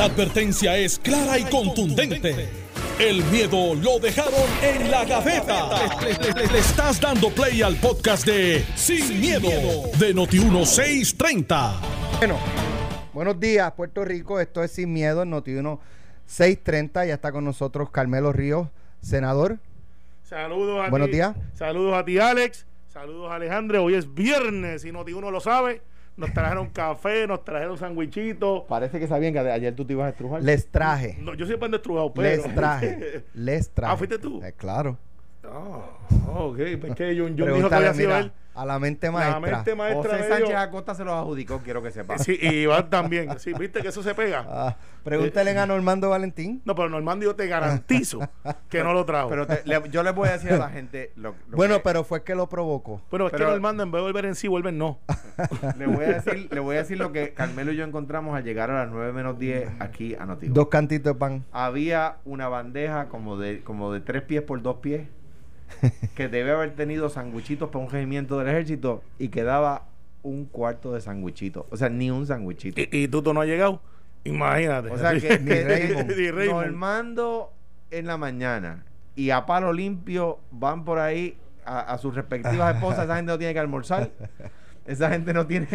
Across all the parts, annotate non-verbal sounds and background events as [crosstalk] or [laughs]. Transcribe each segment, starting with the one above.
La advertencia es clara y contundente. El miedo lo dejaron en la gaveta. Le, le- le- le estás dando play al podcast de Sin, miedo, de Noti1630. Bueno, buenos días, Puerto Rico. Esto es Sin Miedo en Notiuno 630. Ya está con nosotros Carmelo Ríos, senador. Saludos a Buenos ti. días. Saludos a ti, Alex. Saludos a Alejandro. Hoy es viernes y Noti uno lo sabe. Nos trajeron café, nos trajeron sandwichitos. Parece que sabían que ayer tú te ibas a estrujar. Les traje. No, yo siempre ando estrujado, pero. Les traje. [laughs] Les traje. Ah, ¿fuiste tú? Eh, claro. Ah, ok. Pues que Jun, Jun dijo que había sido mira, él. A la mente La maestra. mente maestra José Sánchez dio- Acosta se los adjudicó, quiero que sepa. Sí, y Iván también. Sí, viste que eso se pega. Ah, pregúntale a Normando Valentín. No, pero Normando yo te garantizo que no lo trajo. Pero te- le- yo les voy a decir a la gente lo, lo Bueno, que- pero fue que lo provocó. bueno, es que pero- Normando en vez de volver en sí, vuelve en no. [laughs] le voy a decir, le voy a decir lo que Carmelo y yo encontramos al llegar a las 9 menos 10 aquí a Noticias. Dos cantitos de pan. Había una bandeja como de como de tres pies por dos pies [laughs] que debe haber tenido sanguichitos para un regimiento del ejército y quedaba un cuarto de sanguichito. O sea, ni un sanguichito. Y, y tú, tú no has llegado. Imagínate. O sea que, Ni que- [laughs] Raymond. Ni Raymond. Normando en la mañana y a palo limpio van por ahí a, a sus respectivas esposas. Esa gente no tiene que almorzar. Esa gente no tiene.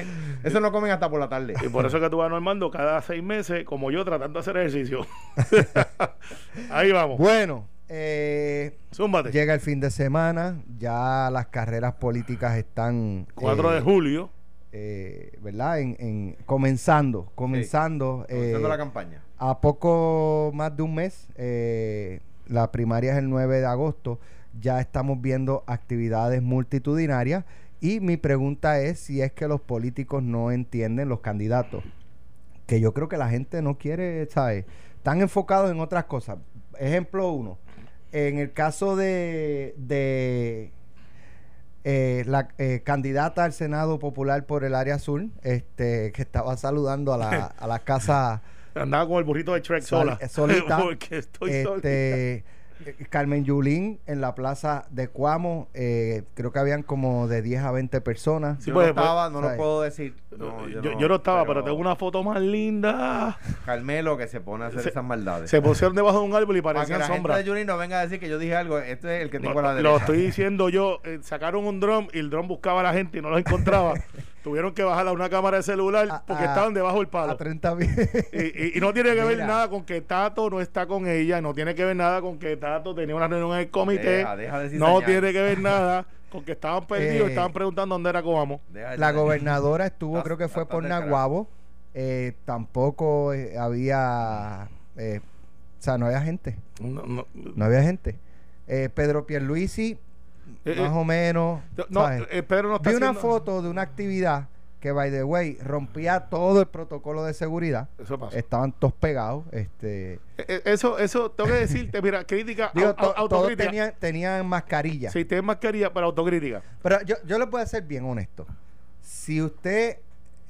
Eso no comen hasta por la tarde. Y por eso que tú vas Normando cada seis meses, como yo, tratando de hacer ejercicio. [laughs] Ahí vamos. Bueno, eh, Zúmbate. llega el fin de semana. Ya las carreras políticas están. 4 de eh, julio. eh, ¿Verdad? En, en- comenzando. Comenzando. Comenzando la campaña. A poco más de un mes, la primaria es el 9 de agosto, ya estamos viendo actividades multitudinarias y mi pregunta es si es que los políticos no entienden los candidatos, que yo creo que la gente no quiere, ¿sabes? Están enfocados en otras cosas. Ejemplo uno, en el caso de, de eh, la eh, candidata al Senado Popular por el área azul, este, que estaba saludando a la, [laughs] a la casa... Andaba con el burrito de Shrek sola. eh, solita. [laughs] Porque estoy este, Carmen Yulín en la plaza de Cuamo, eh, creo que habían como de 10 a 20 personas. Sí, yo pues, no estaba, no ¿sabes? lo puedo decir. No, yo, yo no estaba, pero, tengo una foto más linda. Carmelo que se pone a hacer Se- esas maldades. Se pusieron debajo de un árbol y Para que parecían la gente sombras. de Yuri no venga a decir que yo dije algo. Este es el que tengo No, a la lo derecha. estoy diciendo yo. eh, sacaron un dron y el dron buscaba a la gente y no los encontraba. [laughs] Tuvieron que bajar a una cámara de celular A- porque a- estaban debajo del A palo. 30 mil. Y, y- y no tiene que ver nada con que Tato no está con ella, no tiene que ver nada con que Tato tenía una reunión en el comité, Deja, deja de no tiene que ver [laughs] nada con que estaban perdidos, Eh, estaban preguntando dónde era Coamo. La gobernadora estuvo, creo que fue por. Naguabo. Eh, tampoco eh, había. eh, o sea, no había gente. No, no, No había gente. Eh, Pedro Pierluisi, Eh, más eh, o menos. no, eh, Pedro no está Vi una foto de una actividad que, by the way, rompía todo el protocolo de seguridad. Eso pasa. Estaban todos pegados. Este, Eh, Eso, eso tengo que decirte, mira, crítica, digo, au- to- au- todos autocrítica. tenían, tenían mascarilla. Si tienes mascarilla, pero autocrítica. Pero yo, yo le puedo ser bien honesto. Si usted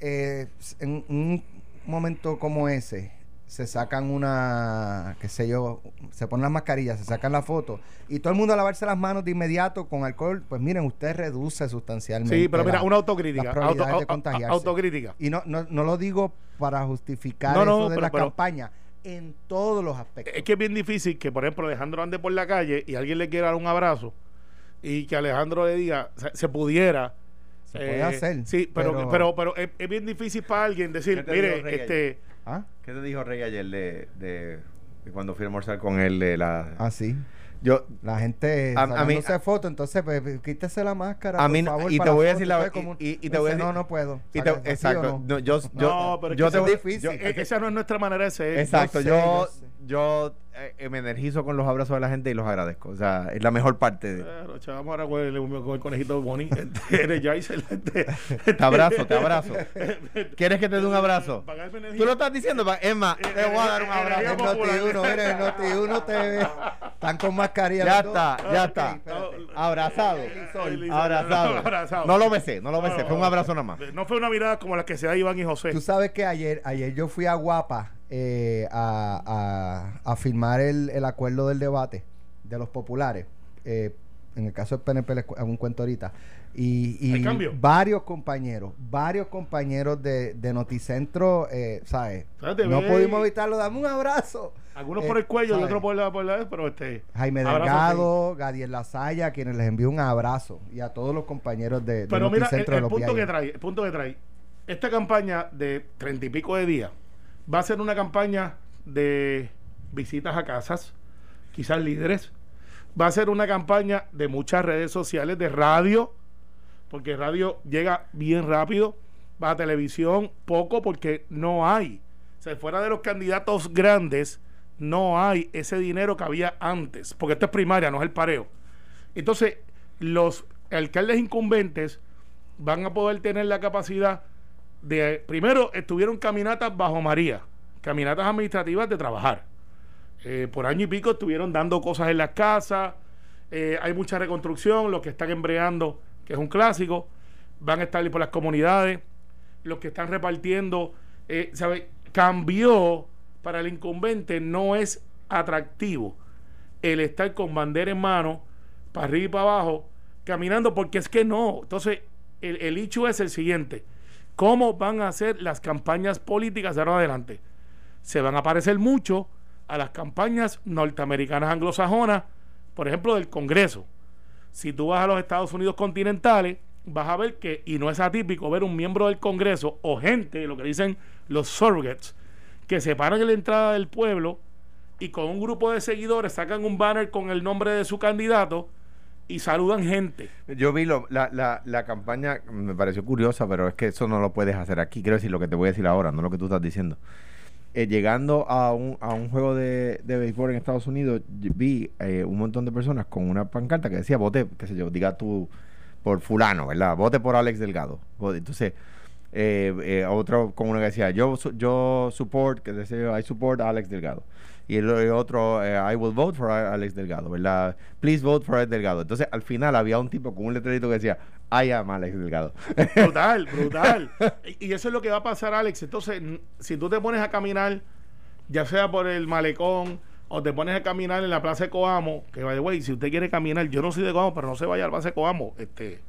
en un momento como ese se sacan una, qué sé yo, se ponen las mascarillas, se sacan la foto y todo el mundo a lavarse las manos de inmediato con alcohol, pues miren, usted reduce sustancialmente. Sí, pero mira, la- una autocrítica. las auto- de contagiarse. autocrítica. Y no, no, no lo digo para justificar No, no, eso de pero- la pero- campaña, en todos los aspectos. Es que es bien difícil que, por ejemplo, Alejandro ande por la calle y alguien le quiera dar un abrazo y que Alejandro le diga, se, se pudiera. Se puede hacer, Sí, pero, pero- pero, pero, es, es bien difícil para alguien decir, ¿Qué te mire, este. ¿Ah? ¿Qué te dijo Rey ayer de, de, de cuando fui a almorzar con él? De la... Ah, sí. Yo, La gente A- a mí- foto, entonces pues, quítese la máscara. A mí favor, y te voy a decir la- como- y- y te voy a decir- No, no puedo. y te- ¿Sale? ¿Sí exacto. no? No, yo, yo, no, pero es yo que te es difícil. yo- e- esa no es nuestra manera de ser. Exacto, sé, yo, yo sé. Yo eh, me energizo con los abrazos de la gente y los agradezco. O sea, es la mejor parte. De, Claro, chavamos ahora con el, con el conejito Bonnie. [laughs] Eres te abrazo, te abrazo. [laughs] ¿Quieres que te dé un abrazo? Tú lo estás diciendo, más, te voy a dar un Eh, eh, abrazo. El Energía popular. Noti1, mira, el Noti1 TV. Están con mascarilla. Ya está, ya está. Abrazado. Abrazado. No lo besé, no lo besé, fue un abrazo nada más. No fue una mirada como la que se da Iván y José. Tú sabes que ayer, ayer yo fui a Guapa eh, a, a, a firmar el, el acuerdo del debate de los populares. Eh, en el caso del PNP les hago un cuento ahorita, y, y varios compañeros, varios compañeros de, de Noticentro, eh, ¿sabes? No pudimos evitarlo, dame un abrazo. Algunos Eh, por el cuello y ¿sabes? otros por la, por la pero este. Jaime Delgado, Gadiel Lasaya, a quienes les envío un abrazo, y a todos los compañeros de, de Pero mira, el, Noticentro de los punto que trae, el punto que trae. Esta campaña de treinta y pico de días va a ser una campaña de visitas a casas, quizás líderes. Va a ser una campaña de muchas redes sociales, de radio, porque radio llega bien rápido. Va a televisión poco porque no hay. O sea, fuera de los candidatos grandes, no hay ese dinero que había antes, porque esto es primaria, no es el pareo. Entonces, los alcaldes incumbentes van a poder tener la capacidad primero, estuvieron caminatas bajo María, caminatas administrativas de trabajar. Eh, por año y pico estuvieron dando cosas en las casas, eh, hay mucha reconstrucción, los que están embreando, que es un clásico, van a estar por las comunidades, los que están repartiendo, eh, ¿sabe? cambió para el incumbente, no es atractivo el estar con bandera en mano, para arriba y para abajo, caminando, porque es que no. Entonces, el, el hecho es el siguiente: ¿cómo van a ser las campañas políticas de ahora adelante? Se van a parecer mucho a las campañas norteamericanas anglosajonas, por ejemplo, del Congreso. Si tú vas a los Estados Unidos continentales, vas a ver que, y no es atípico ver un miembro del Congreso o gente, lo que dicen los surrogates, que se paran en la entrada del pueblo y con un grupo de seguidores sacan un banner con el nombre de su candidato y saludan gente. Yo vi lo- la, la, la campaña, me pareció curiosa, pero es que eso no lo puedes hacer aquí. Quiero decir lo que te voy a decir ahora, no lo que tú estás diciendo. Eh, llegando a un, a un juego de, de béisbol en Estados Unidos, vi eh, un montón de personas con una pancarta que decía vote, qué sé yo, diga tú por fulano, ¿verdad? Vote por Alex Delgado. Entonces, eh, eh, otro con uno que decía yo yo support, que decía I support a Alex Delgado. Y el, otro, eh, I will vote for Alex Delgado, ¿verdad? Please vote for Alex Delgado. Entonces, al final había un tipo con un letrerito que decía I am Alex Delgado. [laughs] Brutal, brutal. y eso es lo que va a pasar, Alex. Entonces, si tú te pones a caminar, ya sea por el malecón o te pones a caminar en la Plaza de Coamo, que by the way, si usted quiere caminar, yo no soy de Coamo, pero no se vaya a la Plaza de Coamo. Este,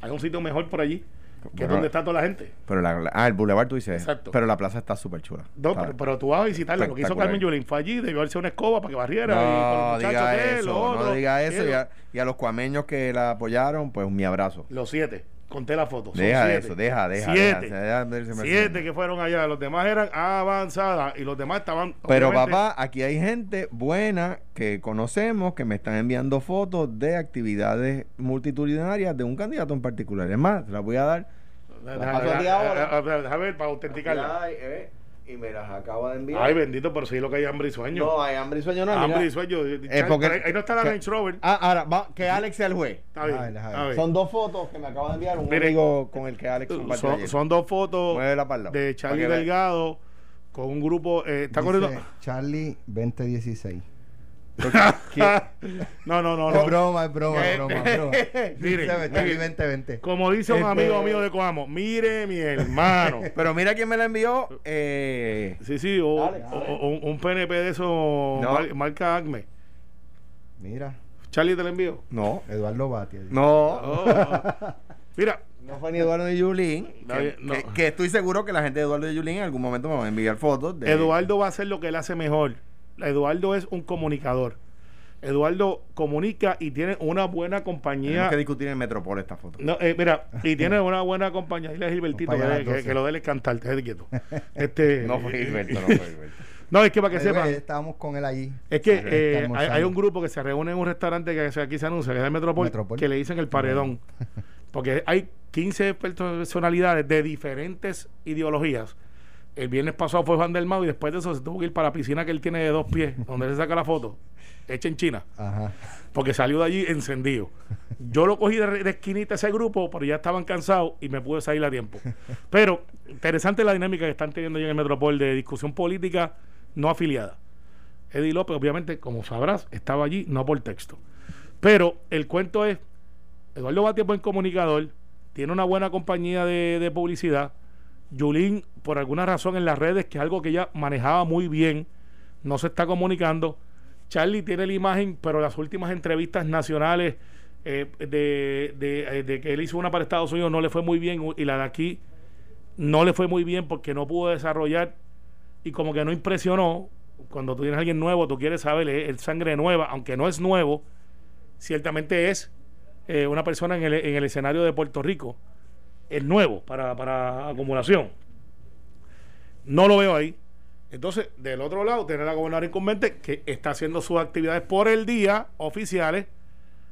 hay un sitio mejor por allí, que es Bueno, donde está toda la gente. Pero la, la- ah, el Boulevard tú dices. Exacto. Pero la plaza está súper chula. No, pero, pero tú vas a visitarla. Lo que hizo. Carmen Yulín fue allí, debió haberse una escoba para que barriera. y con no los muchachos diga de él, eso, los no otros, diga eso. y Y a, y a los cuameños que la apoyaron, pues mi abrazo. Los siete. Conté la foto. son Deja siete. eso, deja, deja. Siete. deja, Siete que fueron allá. Los demás eran avanzadas y los demás estaban. Pero papá, aquí hay gente buena que conocemos que me están enviando fotos de actividades multitudinarias de un candidato en particular. Es más, te las voy a dar. Deja ver para autenticarla. Eh, y me las acaba de enviar. Ay, bendito, pero sí lo que hay hambre y sueño. no, hay hambre y sueño no. hambre mira. y sueño. Eh, porque- Ahí- ahí no está la Range Rover. Ah, ahora, va, que Alex sea el juez. Está bien. Déjame ver, déjame a ver. Son dos fotos que me acaba de enviar un Mire, amigo con el que Alex compartió Son, dos fotos de Charlie. Delgado con un grupo. eh, está Dice corriendo. Charlie 2016. [laughs] no, no, no. Es no. broma, es broma, es broma, es broma. Mire, Charlie mire. 2020. Como dice un Este- amigo mío de Coamo, mire mi hermano. [laughs] Pero mira quién me la envió. Eh, Sí, sí, o, Alex. o- o- un, un PNP de esos, mar- marca Acme. Mira, Charlie te lo envío. no, Eduardo Batia. no. Oh, oh. Mira, No fue ni Eduardo de Yulín. Está Que, bien, no. que- que estoy seguro que la gente de Eduardo de Yulín en algún momento me va a enviar fotos. De, Eduardo va a hacer lo que él hace mejor. Eduardo es un comunicador. Eduardo comunica y tiene una buena compañía. Tenemos que discutir en Metropol esta foto. No, eh, mira, y tiene una buena compañía. Dile a Gilbertito que, a las que- 12. que lo déle cantar, te quieto. [laughs] Este, [laughs] No fue Gilberto, no fue [laughs] Gilberto. No, es que para que sepan. Estábamos con él allí. Es que eh, hay, un grupo que se reúne en un restaurante que aquí se anuncia, que es el Metropol, Metropol. que le dicen el paredón. Porque hay 15 personalidades de diferentes ideologías. El viernes pasado fue Juan del Mau y después de eso se tuvo que ir para la piscina que él tiene de dos pies, [laughs] donde él se saca la foto, hecha en China, Ajá. porque salió de allí encendido. Yo lo cogí de, de esquinita ese grupo, pero ya estaban cansados y me pude salir a tiempo. [laughs] Pero interesante la dinámica que están teniendo allí en el Metropol de discusión política no afiliada. Eddie López, obviamente, como sabrás, estaba allí, no por texto. Pero el cuento es, Eduardo Batia es buen comunicador, tiene una buena compañía de, de publicidad. Yulín, por alguna razón en las redes, que es algo que ella manejaba muy bien, no se está comunicando. Charlie tiene la imagen, pero las últimas entrevistas nacionales eh, de, de, eh, de que él hizo una para Estados Unidos no le fue muy bien y la de aquí no le fue muy bien porque no pudo desarrollar y como que no impresionó. Cuando tú tienes a alguien nuevo, tú quieres saber, el sangre nueva, aunque no es nuevo, ciertamente es eh, una persona en el, en el escenario de Puerto Rico. Es nuevo para, para acumulación. No lo veo ahí. Entonces, del otro lado, tener a la gobernadora incumbente que está haciendo sus actividades por el día oficiales,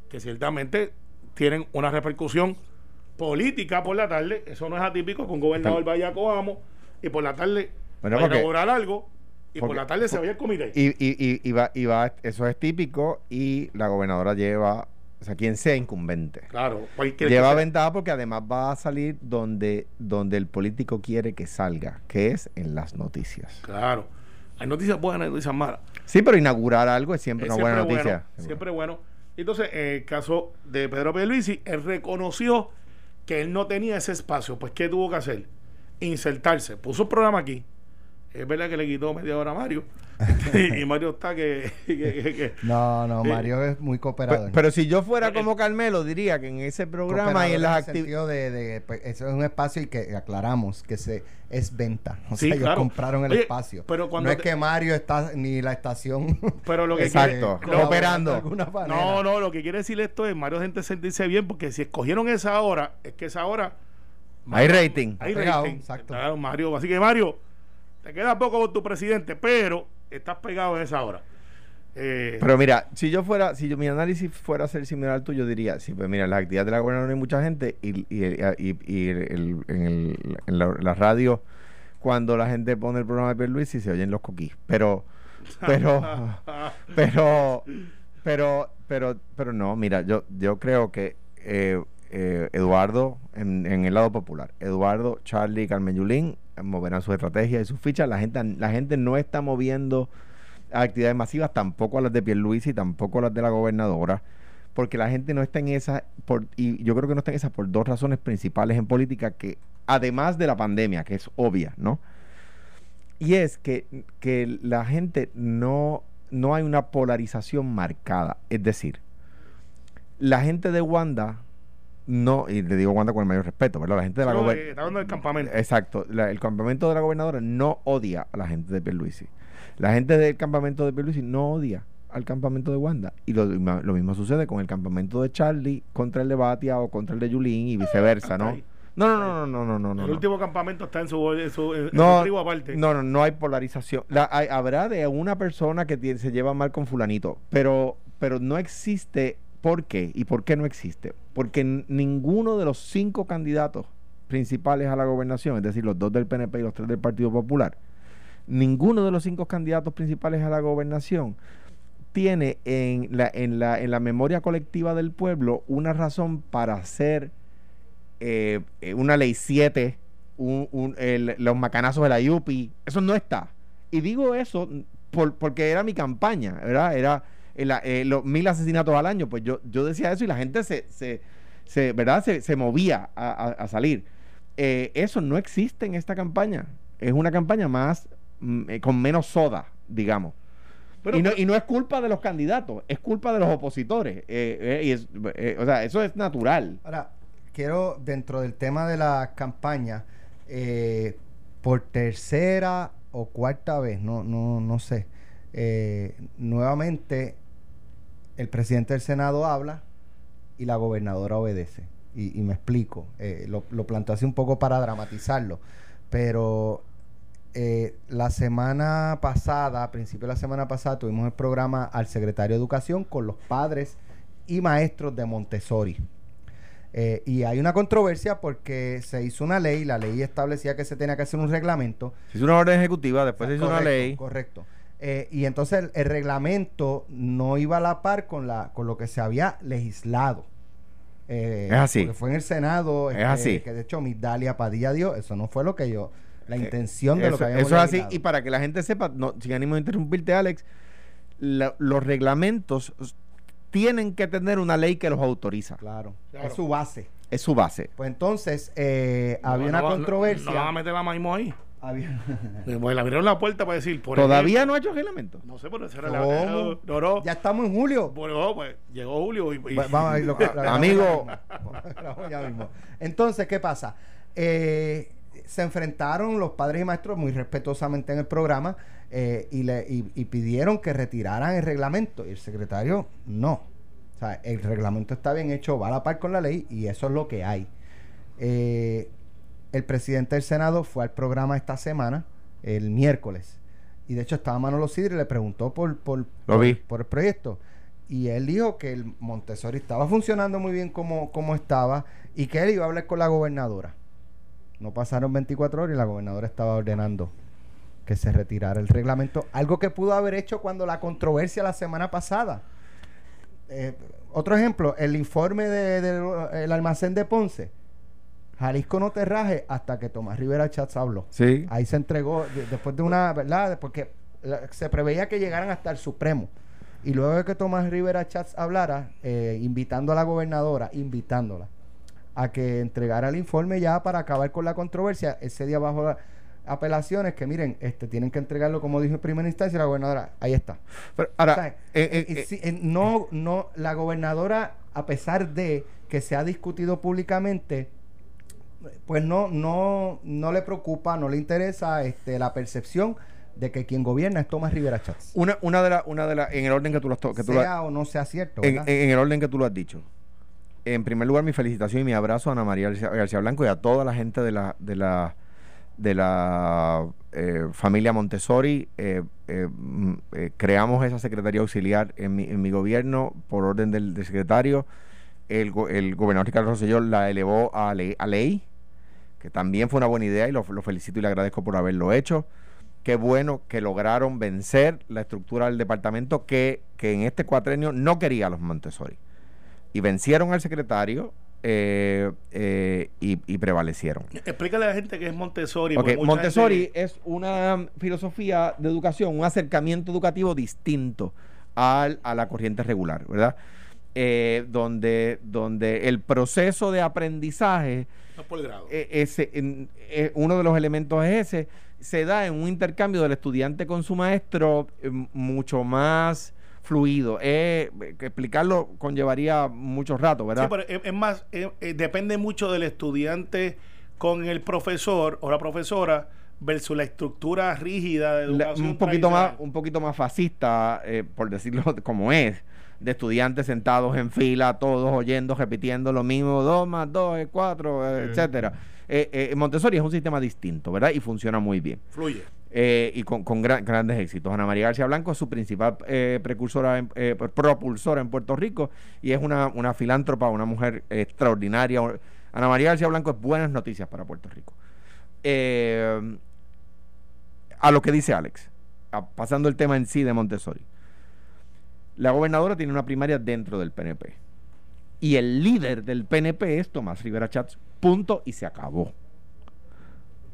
que ciertamente tienen una repercusión política por la tarde. Eso no es atípico que un gobernador vaya a Coamo y por la tarde Bueno, a porque- cobrar algo y por la tarde se vaya al comité. Y, y, y, y va, y va- eso es típico y la gobernadora lleva, o sea, quien sea incumbente. claro, Lleva ventaja porque además va a salir donde, donde el político quiere que salga, que es en las noticias. Claro. Hay noticias buenas y noticias malas. Sí, pero inaugurar algo es siempre Es una buena noticia. Bueno, siempre bueno. Entonces, en el caso de Pedro Pierluisi, él reconoció que él no tenía ese espacio. Pues, ¿qué tuvo que hacer? Insertarse. Puso un programa aquí. Es verdad que le quitó media hora a Mario. [laughs] y Mario está que... que- que- que- No, no, Eh, Mario es muy Pe- cooperador. Pero, si yo fuera como Carmelo, diría que en ese programa y en las actividades... de, de, pues, eso es un espacio y que aclaramos que se es venta. O Sí, sea, ellos claro. compraron el Oye, espacio. pero cuando no es que Mario está ni la estación. Pero lo que [laughs] Exacto, quiere- lo- cooperando. No, no, lo que quiere decir esto es Mario gente sentirse bien porque si escogieron esa hora, es que esa hora Hay rating. hay rating. exacto. Claro, Mario, así que Mario, te queda poco con tu presidente, pero estás pegado en esa hora. Eh, Pero mira, si yo fuera, si yo, mi análisis fuera a ser similar al tuyo, diría, sí, pues mira, en las actividades de la gobernadora hay mucha gente y, y, y- y el- en, el- en la, la radio, cuando la gente pone el programa de Pierluisi, se oyen los coquís. Pero, pero, [laughs] pero, pero, pero, pero no, mira, yo, yo creo que eh, eh, Eduardo, en, en el lado popular, Eduardo, Charlie y Carmen Yulín moverán su estrategia y sus fichas. La gente, la gente no está moviendo a actividades masivas, tampoco a las de Pierluisi, tampoco a las de la gobernadora, porque la gente no está en esa, por, y yo creo que no está en esa por dos razones principales en política, que además de la pandemia, que es obvia, ¿no? Y es que, que la gente no, no hay una polarización marcada. Es decir, la gente de Wanda, no, y le digo Wanda con el mayor respeto, ¿verdad? La gente de la no, gober- eh, está hablando del campamento. Exacto. La- el campamento de la gobernadora no odia a la gente de Pierluisi. La gente del campamento de Pierluisi no odia al campamento de Wanda. Y lo, lo mismo sucede con el campamento de Charlie contra el de Batia o contra el de Yulín y viceversa, ¿no? No, no, no, no, no, no, no. el no. último campamento está en su, en su, en No, su tribu aparte. no, no, no hay polarización. La- hay- habrá de una persona que tiene- se lleva mal con fulanito, pero, pero no existe. ¿Por qué? ¿Y por qué no existe? Porque ninguno de los cinco candidatos principales a la gobernación, es decir, los dos del PNP y los tres del Partido Popular, ninguno de los cinco candidatos principales a la gobernación tiene en la, en la, en la memoria colectiva del pueblo una razón para hacer eh, eh, una ley 7, un- los macanazos de la IUPI, eso no está. Y digo eso por- porque era mi campaña, ¿verdad? Era el- eh, los mil asesinatos al año, pues yo, yo decía eso y la gente se, se, se, ¿verdad? Se, se movía a, a- a salir. Eh, eso no existe en esta campaña. Es una campaña más, mm, eh, con menos soda, digamos. Pero- y, no, pero- y no es culpa de los candidatos, es culpa de los opositores. Eh, eh, y es- eh, o sea, eso es natural. Ahora, quiero, dentro del tema de la campaña, eh, por tercera o cuarta vez, no, no, no sé, eh, nuevamente el presidente del Senado habla y la gobernadora obedece. Y, y me explico, eh, lo, lo planteo así un poco para dramatizarlo, pero eh, la semana pasada, a principio de la semana pasada, tuvimos el programa al secretario de Educación con los padres y maestros de Montessori. Eh, y hay una controversia porque se hizo una ley, la ley establecía que se tenía que hacer un reglamento. Se hizo una orden ejecutiva, después se hizo una ley. Correcto. Eh, y entonces el, el reglamento no iba a la par con, la, con lo que se había legislado. Eh, Es así. Porque fue en el Senado. Es así. Que de hecho Migdalia Padilla dio. Eso no fue lo que yo. La Eh, intención de lo que habíamos eso es así. legislado. Y para que la gente sepa, no, sin ánimo de interrumpirte, Alex, la- los reglamentos tienen que tener una ley que los autoriza. Claro. Claro. Es su base. Es su base. Pues entonces eh, había no una no- controversia. No, van a meter la maíz ahí. Había- [laughs] Pues le abrieron la puerta para decir, por Todavía ejemplo- no ha hecho reglamento. No sé, pero esa era la... No, no. ya estamos en julio. Bueno, pues llegó Julio y... y- Va- Vamos a ir, lo- [laughs] Amigo. [laughs] ya mismo. Entonces, ¿qué pasa? Eh, se enfrentaron los padres y maestros muy respetuosamente en el programa eh, y, le, y, y pidieron que retiraran el reglamento. Y el secretario, no. O sea, el reglamento está bien hecho, va a la par con la ley y eso es lo que hay. Eh, el presidente del Senado fue al programa esta semana, el miércoles. Y de hecho estaba Manolo Sidre y le preguntó por, por, Lo vi. por el proyecto. Y él dijo que el Montessori estaba funcionando muy bien como, como estaba y que él iba a hablar con la gobernadora. No pasaron 24 horas y la gobernadora estaba ordenando que se retirara el reglamento. Algo que pudo haber hecho cuando la controversia la semana pasada. Eh, otro ejemplo, el informe del almacén de Ponce. Jalisco no te raje hasta que Tomás Rivera Chats habló. Sí. Ahí se entregó, de- después de una, ¿verdad? Porque la- se preveía que llegaran hasta el Supremo. Y luego de que Tomás Rivera Chats hablara, eh, invitando a la gobernadora, invitándola a que entregara el informe ya para acabar con la controversia, ese día bajo la- apelaciones que miren, este tienen que entregarlo como dijo en primera instancia la gobernadora, ahí está. Pero ahora, O sea, eh, si- eh, no, no, la gobernadora, a pesar de que se ha discutido públicamente, pues no, no, no le preocupa, no le interesa este, la percepción de que quien gobierna es Tomás Rivera Chats. una, una de las, una de las, en el orden que tú lo has que tú lo sea o no sea cierto. en, el orden que tú lo has dicho. En primer lugar, mi felicitación y mi abrazo a Ana María García, Blanco y a toda la gente de la de la de la eh, familia Montessori. Eh, eh, mm, eh, creamos esa secretaría auxiliar en mi, en mi gobierno por orden del, del secretario. El, go- el gobernador Ricardo Rosselló la elevó a ley, a ley, que también fue una buena idea y lo, lo felicito y le agradezco por haberlo hecho. Qué bueno que lograron vencer la estructura del departamento que, que en este cuatrenio no quería a los Montessori. Y vencieron al secretario eh, eh, y, y prevalecieron. Explícale a la gente que es Montessori. Montessori gente- es una filosofía de educación, un acercamiento educativo distinto al, a la corriente regular, ¿verdad? Eh, donde, donde el proceso de aprendizaje No por grado. eh, ese, en- eh, uno de los elementos es ese, se da en un intercambio del estudiante con su maestro eh, mucho más fluido. Eh, explicarlo conllevaría mucho rato, ¿verdad? Sí, pero es, es más, eh, eh, depende mucho del estudiante con el profesor o la profesora versus la estructura rígida de La- educación. un poquito más un poquito más fascista eh, por decirlo [laughs] como es de estudiantes sentados en fila todos oyendo repitiendo lo mismo dos más dos es cuatro etcétera. Eh, eh, Montessori es un sistema distinto verdad y funciona muy bien. Fluye. eh, y con, con gran- grandes éxitos. Ana María García Blanco es su principal precursora en- propulsora en Puerto Rico y es una, una filántropa una mujer extraordinaria. Ana María García Blanco es buenas noticias para Puerto Rico. A lo que dice Alex, a- pasando el tema en sí de Montessori. La gobernadora tiene una primaria dentro del PNP. Y el líder del PNP es Tomás Rivera Chats. Punto y se acabó.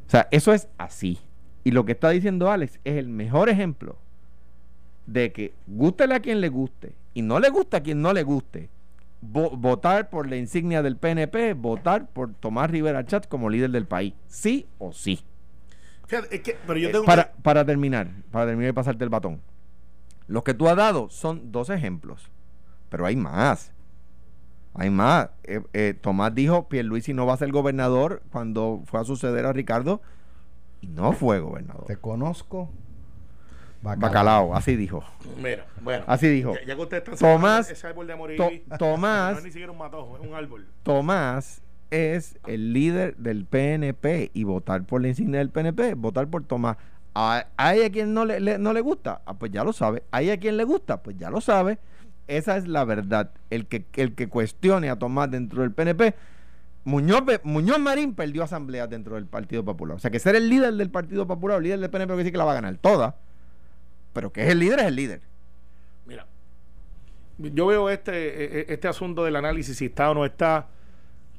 O sea, eso es así. Y lo que está diciendo Alex es el mejor ejemplo de que gústele a quien le guste y no le gusta a quien no le guste. vo- votar por la insignia del PNP, votar por Tomás Rivera Chats como líder del país. Sí o sí. Fíjate, es que, pero yo Eh, tengo para, para terminar, para terminar y pasarte el batón. Los que tú has dado son dos ejemplos, pero hay más. Hay más. Eh, eh, Tomás dijo, Pierluisi no va a ser gobernador cuando fue a suceder a Ricardo y no fue gobernador. Te conozco. Bacalao, así dijo. Mira, bueno. Así dijo. Ya, ya que usted está Tomás- ese árbol de To- Tomás [laughs] No es ni siquiera un matojo, es un árbol. Tomás es el líder del PNP y votar por la insignia del PNP, votar por Tomás. Hay a quien no le, no le gusta, ah, pues ya lo sabe. Hay a quien le gusta, pues ya lo sabe. Esa es la verdad. El que, el que cuestione a Tomás dentro del PNP, Muñoz, Marín perdió asambleas dentro del Partido Popular. O sea que ser el líder del Partido Popular, el líder del PNP, quiere decir que la va a ganar toda. Pero que es el líder, es el líder. Mira, yo veo este, eh, este asunto del análisis, si está o no está,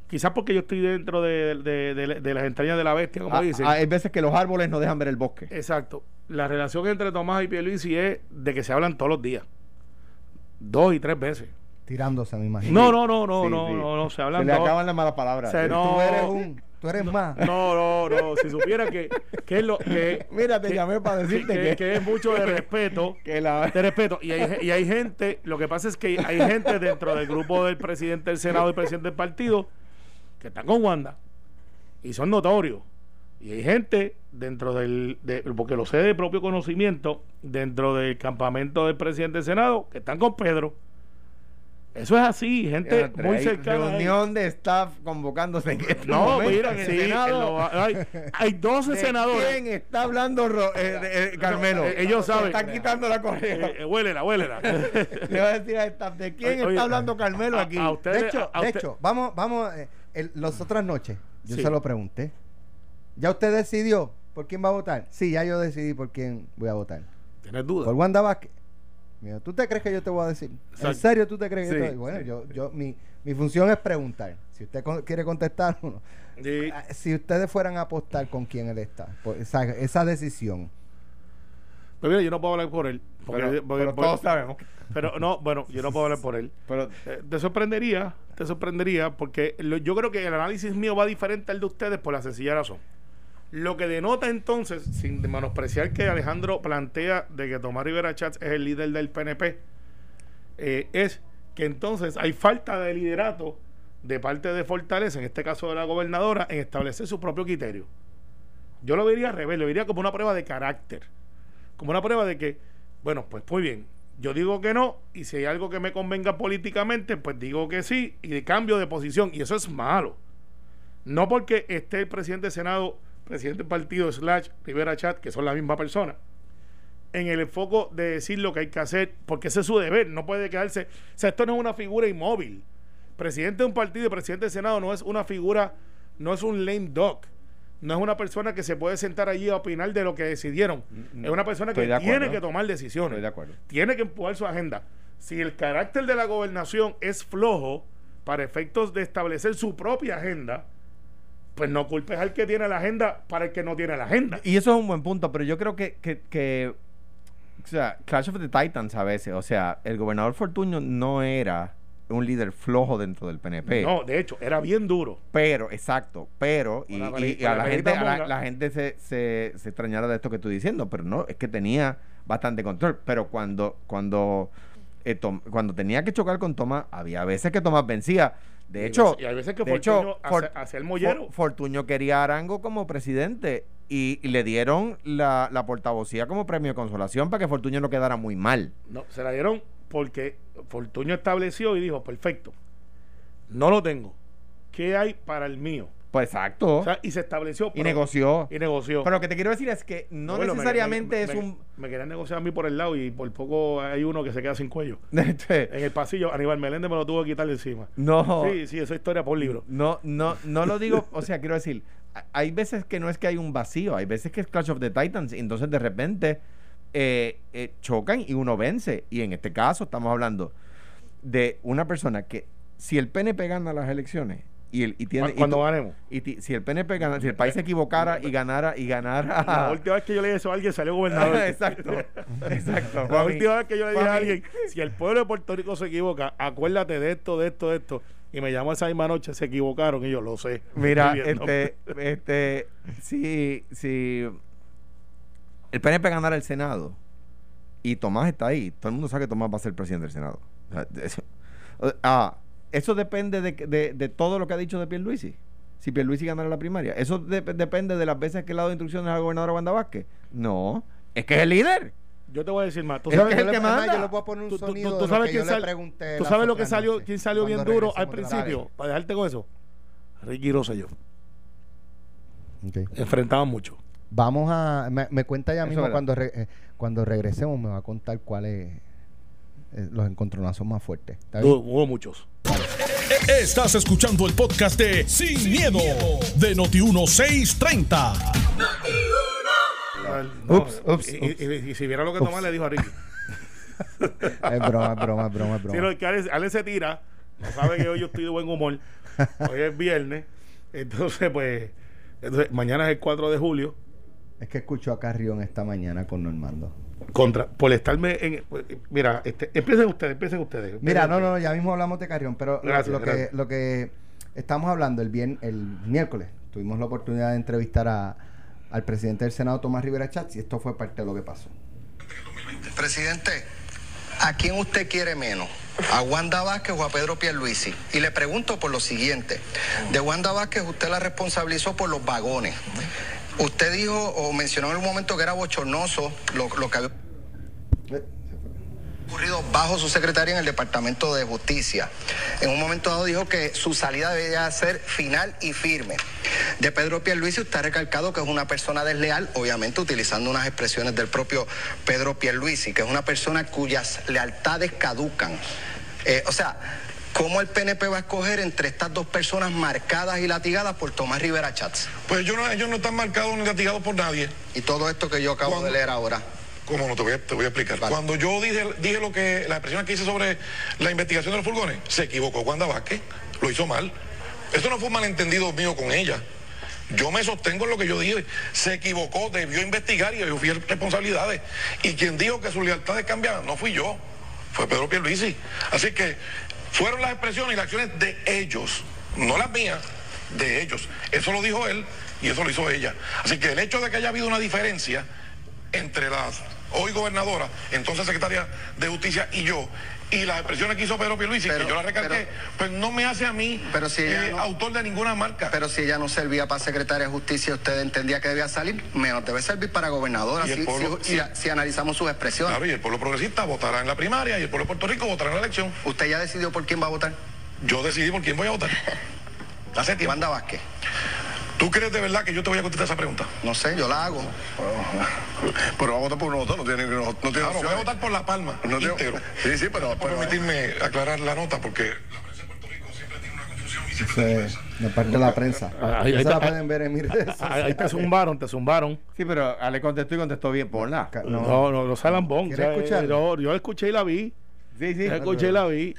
quizás porque yo estoy dentro de, de- de- de las entrañas de la bestia, como Ah, dicen. ah, hay veces que los árboles no dejan ver el bosque. Exacto. La relación entre Tomás y Pierluisi es de que se hablan todos los días. Dos y tres veces. Tirándose, me imagino. No, no, no, no, Sí, no, sí. no, no, se hablan Se le dos. acaban las malas palabras. Se- no, tú eres un, tú eres más. No, no, no. Si supiera que, que es lo que. [laughs] Mira, te que- llamé para decirte que, que, que es mucho de [laughs] respeto. que la De respeto. Y hay, y hay gente, lo que pasa es que hay gente dentro del grupo del presidente del Senado y presidente del partido que están con Wanda. Y son notorios. Y hay gente dentro del, de- porque lo sé de propio conocimiento, dentro del campamento del presidente del Senado, que están con Pedro. Eso es así, gente muy cercana. a reunión de staff convocándose en este No, mira, en el sí, Senado. lo- hay, hay 12 ¿De senadores. quién está hablando Ro- eh, de- eh, Carmelo? No, eh, ellos saben. Están quitando la correa. Eh, huélela, huélela. [laughs] Le va a decir al staff, ¿de quién Oye, está hablando Carmelo a- aquí? a ustedes- De hecho, a de usted- hecho, vamos, vamos, el- las otras noches, yo Sí. se lo pregunté. ¿Ya usted decidió por quién va a votar? Sí, ya yo decidí por quién voy a votar. ¿Tienes dudas? Por Wanda Vázquez. Mira, ¿Tú te crees que yo te voy a decir? ¿En serio tú te crees que yo te Bueno, sí. yo, yo, mi, mi función es preguntar. Si usted con- quiere contestar o no. Sí. Ah, Si ustedes fueran a apostar con quién él está, por esa, esa decisión. Pero mira, yo no puedo hablar por él. Porque, pero, porque- pero porque- todos sabemos. pero no, bueno, yo no puedo hablar por él. Pero, Eh, te sorprendería, te sorprendería, porque lo- yo creo que el análisis mío va diferente al de ustedes por la sencilla razón. Lo que denota entonces, sin menospreciar que Alejandro plantea de que Tomás Rivera Chats es el líder del PNP, eh, es que entonces hay falta de liderato de parte de Fortaleza, en este caso de la gobernadora, en establecer su propio criterio. Yo lo vería al revés, lo vería como una prueba de carácter, como una prueba de que, bueno, pues muy bien, yo digo que no, y si hay algo que me convenga políticamente, pues digo que sí, y de cambio de posición, y eso es malo. No porque esté el presidente del Senado, presidente del partido, slash Rivera Chat, que son la misma persona, en el enfoque de decir lo que hay que hacer, porque ese es su deber, no puede quedarse. O sea, esto no es una figura inmóvil. Presidente de un partido y presidente del Senado no es una figura, no es un lame dog. No es una persona que se puede sentar allí a opinar de lo que decidieron. Es una persona que tiene que tomar decisiones. Estoy de acuerdo. Tiene que empujar su agenda. Si el carácter de la gobernación es flojo para efectos de establecer su propia agenda, pues no culpes al que tiene la agenda para el que no tiene la agenda. y eso es un buen punto, pero yo creo que, que, que, o sea, Clash of the Titans a veces, o sea, el gobernador Fortuño no era un líder flojo dentro del PNP. No, de hecho, era bien duro. Pero, exacto, pero, y, la y- peli- y a la la gente, a la, gente se, se, se extrañara de esto que estoy diciendo, pero no, es que tenía bastante control. Pero cuando, cuando, eh, Tom- cuando tenía que chocar con Tomás, había veces que Tomás vencía. De Y hecho, y hay veces que de Fortuño hecho, hace- el mollero. For- Fortuño quería a Arango como presidente y, y le dieron la, la portavocía como premio de consolación para que Fortuño no quedara muy mal. No, se la dieron porque Fortuño estableció y dijo, perfecto, no lo tengo. ¿Qué hay para el mío? Pues exacto. O sea, y se estableció. y pero- negoció. Y negoció. Pero lo que te quiero decir es que no Bueno, necesariamente me- es me- un... Me querían negociar a mí por el lado y por poco hay uno que se queda sin cuello. [laughs] Este, En el pasillo, Aníbal Meléndez me lo tuvo que quitar de encima. no, Sí, sí, eso es historia por libro. no, no, no lo digo, o sea, quiero decir, hay veces que no es que hay un vacío, hay veces que es Clash of the Titans, y entonces de repente eh, eh, chocan y uno vence. Y en este caso estamos hablando de una persona que si el PNP gana las elecciones y, el, y tiene... Cuando tú- ganemos. y ti- si el PNP gana, si el país se equivocara y ganara y ganara... La [laughs] última vez que yo le dije eso a alguien salió gobernador. [laughs] exacto, exacto. La última vez que yo le dije a alguien, si el pueblo de Puerto Rico se equivoca, acuérdate de esto, de esto, de esto. Y me llamó esa misma noche, se equivocaron y yo lo sé. Mira, este, este, si, si el PNP ganara el Senado y Tomás está ahí, todo el mundo sabe que Tomás va a ser presidente del Senado. O sea, eso, ah, eso depende de, de, de todo lo que ha dicho de Pierluisi. Si Pierluisi ganara la primaria. ¿Eso de- depende de las veces que le ha dado instrucciones a la gobernadora Wanda Vázquez? No, es que es el líder. Yo te voy a decir más. ¿Tú Es sabes, que yo el le- que manda. Yo le voy a poner un tú- sonido tú sabes quién yo le sal- pregunté tú las sabes lo que salió, quién salió bien duro al principio, para dejarte con eso. Ricky Rosselló. Ok. Enfrentaban mucho. Vamos a. Me, me cuenta ya mismo es cuando, re- eh, cuando regresemos, me va a contar cuáles eh, los encontronazos más fuertes. Hubo, muchos. Estás escuchando el podcast de Sin, miedo, de Noti1630. No, Ups, ups, y, y- y- y si viera lo que Tomás le dijo a Ricky. Es broma, es broma, es broma, es Si broma. no, que Ale, Ale se tira, no sabe que hoy yo estoy de buen humor. Hoy es viernes. Entonces, pues, entonces, mañana es el 4 de julio. Es que escuchó a Carrión esta mañana con Normando. Contra, por estarme en. Mira, este, empiecen ustedes, empiecen ustedes. Mira, empiecen no, ustedes. no, ya mismo hablamos de Carrión, pero lo- Gracias, lo, que, lo que estamos hablando el bien, el miércoles, tuvimos la oportunidad de entrevistar a, al presidente del Senado, Tomás Rivera Chats, y esto fue parte de lo que pasó. Presidente, ¿a quién usted quiere menos? ¿A Wanda Vázquez o a Pedro Pierluisi? Y le pregunto por lo siguiente. De Wanda Vázquez usted la responsabilizó por los vagones. Usted dijo o mencionó en un momento que era bochornoso lo, lo que había ocurrido bajo su secretaria en el Departamento de Justicia. En un momento dado dijo que su salida debía ser final y firme. De Pedro Pierluisi usted ha recalcado que es una persona desleal, obviamente utilizando unas expresiones del propio Pedro Pierluisi, que es una persona cuyas lealtades caducan. Eh, o sea, ¿cómo el PNP va a escoger entre estas dos personas marcadas y latigadas por Tomás Rivera Chats? Pues yo no, ellos no están marcados ni latigados por nadie. Y todo esto que yo acabo de leer ahora. ¿Cómo no? Te voy a, te voy a explicar. Vale. Cuando yo dije, dije lo que, la expresión que hice sobre la investigación de los furgones, se equivocó Wanda Vázquez, lo hizo mal. Eso no fue un malentendido mío con ella. Yo me sostengo en lo que yo dije. Se equivocó, debió investigar y debió fiel responsabilidades. Y quien dijo que sus lealtades cambiaban no fui yo, fue Pedro Pierluisi. Así que fueron las expresiones y las acciones de ellos, no las mías, de ellos. Eso lo dijo él y eso lo hizo ella. Así que el hecho de que haya habido una diferencia entre las hoy gobernadora, entonces secretaria de Justicia y yo, y las expresiones que hizo Pedro Pierluisi, Pero- que yo la recalqué, pues no me hace a mí Pero si eh, no- autor de ninguna marca. Pero si ella no servía para secretaria de justicia, usted entendía que debía salir, menos debe servir para gobernadora Y el si, pueblo- si- si- si analizamos sus expresiones. Claro, y el pueblo progresista votará en la primaria y el pueblo de Puerto Rico votará en la elección. ¿Usted ya decidió por quién va a votar? Yo decidí por quién voy a votar. [laughs] Hace tiempo. Wanda Vázquez. ¿Tú crees de verdad que yo te voy a contestar esa pregunta? No sé, yo la hago. Pero va a votar por uno no tiene, no, no tiene Claro, voy a votar por La Palma, No íntegro. Sí, sí, pero- pero- permitirme aclarar la nota, porque la prensa de Puerto Rico siempre tiene una confusión y siempre Ese es de parte de la prensa. Ah, ahí está. la pueden ver en mis redes Ahí, ahí te zumbaron, te zumbaron. Sí, pero ah, le contestó y contestó bien, ponla. No, No, no, no, lambón. ¿Quieres o sea, yo, yo escuché y la vi. Sí, sí. Yo escuché y la vi.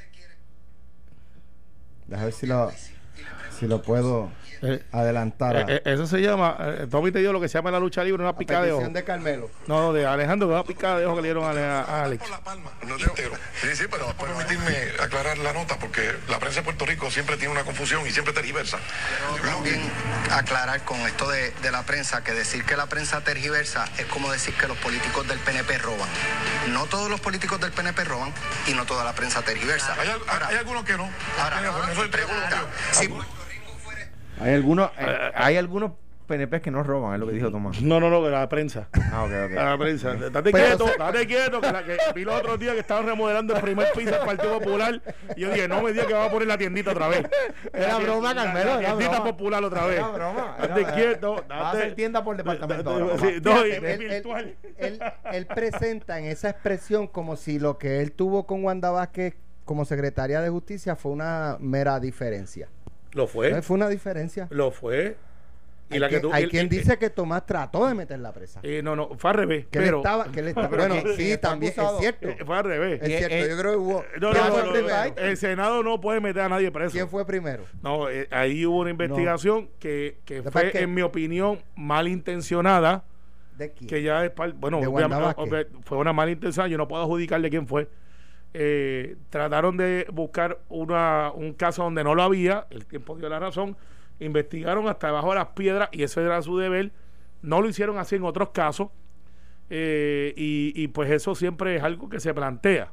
déjame ver si lo, si lo puedo Eh, adelantar. a- eh, eh, eso se llama, eh, Tommy te dio lo que se llama la lucha libre, una a picada de ojo. de Carmelo. No, no, de Alejandro, una picada de ojo que le dieron a, Alex. por La Palma, No tiene- íntegro. Sí, sí, pero, permitirme aclarar la nota, porque la prensa de Puerto Rico siempre tiene una confusión y siempre tergiversa. También aclarar con esto de, de la prensa, que decir que la prensa tergiversa es como decir que los políticos del PNP roban. No todos los políticos del PNP roban y no toda la prensa tergiversa. Hay, al- Ahora, hay algunos que no. ahora, pregunta, si Hay algunos, eh, hay algunos PNP que no roban, es lo que dijo Tomás. No, no, no, la prensa. Ah, ok, ok. A la prensa. Date Pero quieto, se- date quieto. Que, la, que vi los otros días que estaban remodelando el primer piso del Partido Popular. Y yo dije, no me digas que va a poner la tiendita otra vez. Era broma, la- Carmelo, La tiendita broma. popular otra vez. Era broma, Date era- quieto. Va a hacer tienda por departamento date- ahora, sí, no, Fíjate, él- virtual. él- él presenta en esa expresión como si lo que él tuvo con Wanda Vázquez como secretaria de justicia fue una mera diferencia. Lo No fue. fue una diferencia. Lo fue. Y hay la que tú- hay el- quien el- dice que Tomás trató de meter la presa. eh, no, no, fue al revés. que él pero estaba, que él estaba- Pero bueno, ¿quién- sí, está también acusado? es cierto. eh, fue al revés. Es Eh, cierto, eh, yo creo que hubo. El Senado no puede meter a nadie preso. ¿Quién fue primero? No, eh, ahí hubo una investigación que, que ¿De fue, en mi opinión, malintencionada. ¿De quién? Que ya es par- bueno, obviamente, fue una malintencionada. Yo no puedo adjudicarle quién fue. Eh, trataron de buscar una, un caso donde no lo había. El tiempo dio la razón. Investigaron hasta debajo de las piedras y eso era su deber. No lo hicieron así en otros casos. Eh, y, y pues eso siempre es algo que se plantea.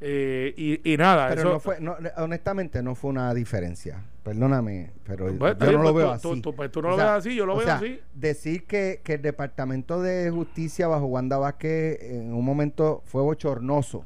Eh, y, y nada, Pero eso, no fue, no, honestamente no fue una diferencia. Perdóname, pero está yo no lo pues veo tú- así. tú- pues tú no lo ves así, yo lo veo sea, así. Decir que, que el Departamento de Justicia bajo Wanda Vázquez en un momento fue bochornoso.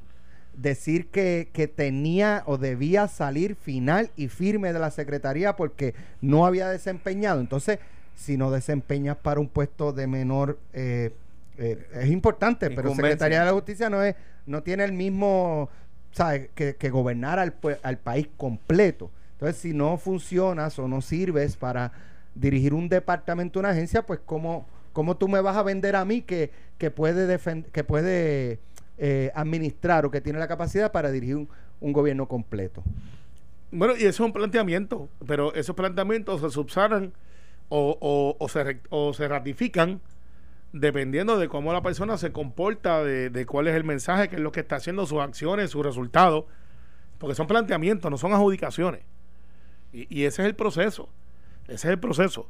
Decir que, que tenía o debía salir final y firme de la Secretaría porque no había desempeñado. Entonces, si no desempeñas para un puesto de menor... eh, eh, es importante, pero. Secretaría de la Justicia no es no tiene el mismo ¿sabes? Que, que gobernar al, al país completo. Entonces, si no funcionas o no sirves para dirigir un departamento, una agencia, pues ¿cómo, cómo tú me vas a vender a mí que, que puede, defen- que puede eh, administrar o que tiene la capacidad para dirigir un, gobierno completo? Bueno, y eso es un planteamiento, pero esos planteamientos se subsanan o, o, se, o se ratifican dependiendo de cómo la persona se comporta, de, de cuál es el mensaje, qué es lo que está haciendo, sus acciones, sus resultados, porque son planteamientos, no son adjudicaciones. Y, y ese es el proceso, ese es el proceso.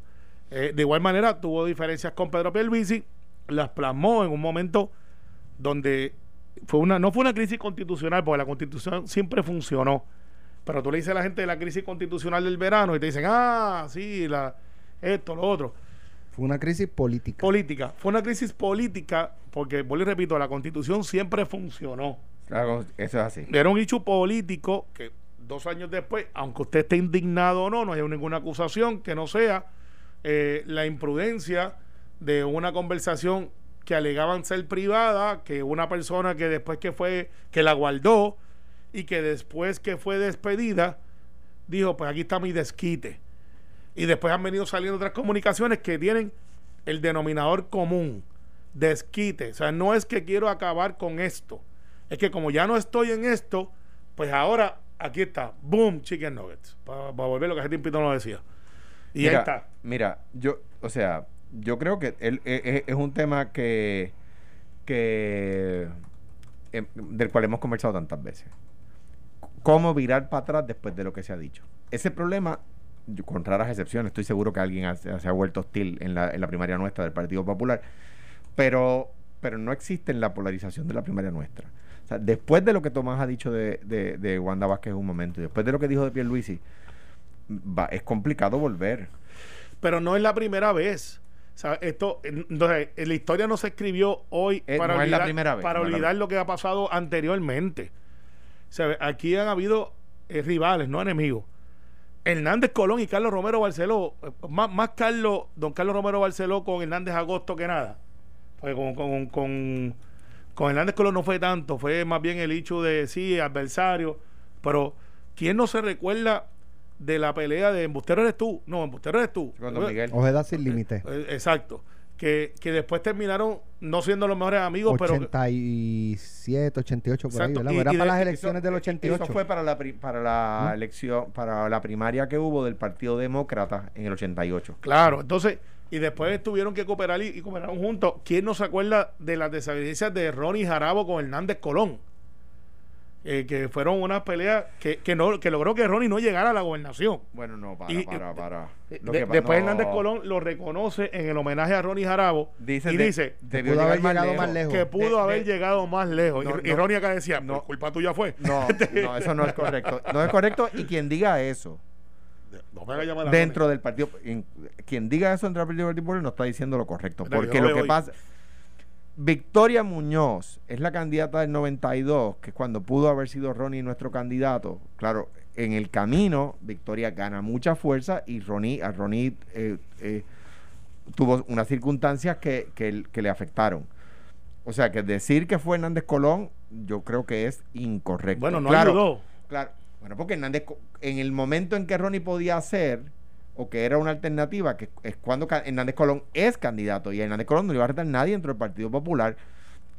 Eh, de igual manera, tuvo diferencias con Pedro Pierluisi, las plasmó en un momento donde fue una, no fue una crisis constitucional, porque la constitución siempre funcionó. Pero tú le dices a la gente de la crisis constitucional del verano y te dicen, ah, sí, la, esto, lo otro. Fue una crisis política. Política. Fue una crisis política porque, vuelvo y repito, la constitución siempre funcionó. Claro, eso es así. Era un hecho político que dos años después, aunque usted esté indignado o no, no haya ninguna acusación que no sea eh, la imprudencia de una conversación que alegaban ser privada, que una persona que después que fue, que la guardó y que después que fue despedida, dijo, pues aquí está mi desquite. Y después han venido saliendo otras comunicaciones que tienen el denominador común, desquite. O sea, no es que quiero acabar con esto, es que como ya no estoy en esto, pues ahora aquí está, boom, chicken nuggets, para volver lo que Pito nos decía. Y mira, ahí está. Mira, yo, o sea, yo creo que él, eh, eh, es un tema que, em, del cual hemos conversado tantas veces. ¿Cómo virar para atrás después de lo que se ha dicho? Ese problema, con raras excepciones, estoy seguro que alguien se ha vuelto hostil en la, primaria nuestra del Partido Popular, pero, no existe en la polarización de la primaria nuestra. O sea, después de lo que Tomás ha dicho de, de, Wanda Vázquez un momento, y después de lo que dijo de Pierluisi, va, es complicado volver. Pero no es la primera vez. Esto, entonces, la historia no se escribió hoy Eh, para no es la olvidar, primera vez, para no olvidar lo que ha pasado anteriormente. Aquí han habido eh, rivales, no enemigos. Hernández Colón y Carlos Romero Barceló, eh, más, más Carlos, don Carlos Romero Barceló con Hernández Agosto que nada. Porque con, con, con, con Hernández Colón no fue tanto, fue más bien el hecho de sí, adversario. Pero, ¿quién no se recuerda de la pelea de embustero eres tú? No, embustero eres tú. Con Don Miguel. Ojeda sin límite. Eh, Exacto. Que, que después terminaron no siendo los mejores amigos, pero 87, 88 por ahí, Exacto, ¿verdad? y- Era y para de- las eso- elecciones del 88. Eso fue para la, pri- para la ¿Mm? elección, para la primaria que hubo del Partido Demócrata en el 88. claro, entonces, y después tuvieron que cooperar y, y cooperaron juntos. ¿Quién no se acuerda de las desavenencias de Ronnie Jarabo con Hernández Colón? Eh, que fueron unas peleas que, que, no, que logró que Ronnie no llegara a la gobernación. Bueno, no, para, Y- para, para. De- Lo que pa- después no. Hernández Colón lo reconoce en el homenaje a Ronnie Jarabo Dice y de- dice debió pudo haber llegado más lejos. que pudo De- haber de- llegado más lejos. No, y, y no. Ronnie acá decía, No. "Pues culpa tuya fue. No, [laughs] no, eso no es correcto. No es correcto. Y quien diga eso No me haga llamar a dentro Ronnie. del partido, en- quien diga eso dentro del Partido no está diciendo lo correcto. Mira, Porque lo que pasa. Victoria Muñoz es la candidata del 92, que es cuando pudo haber sido Ronnie nuestro candidato. Claro, en el camino, Victoria gana mucha fuerza y Ronnie, a Ronnie eh, eh, tuvo unas circunstancias que, que- que le afectaron. O sea, que decir que fue Hernández Colón, yo creo que es incorrecto. Bueno, no Claro, ayudó. Claro. Bueno, porque Hernández, en el momento en que Ronnie podía hacer, o que era una alternativa, que es cuando Hernández Colón es candidato, y a Hernández Colón no le iba a retar nadie dentro del Partido Popular,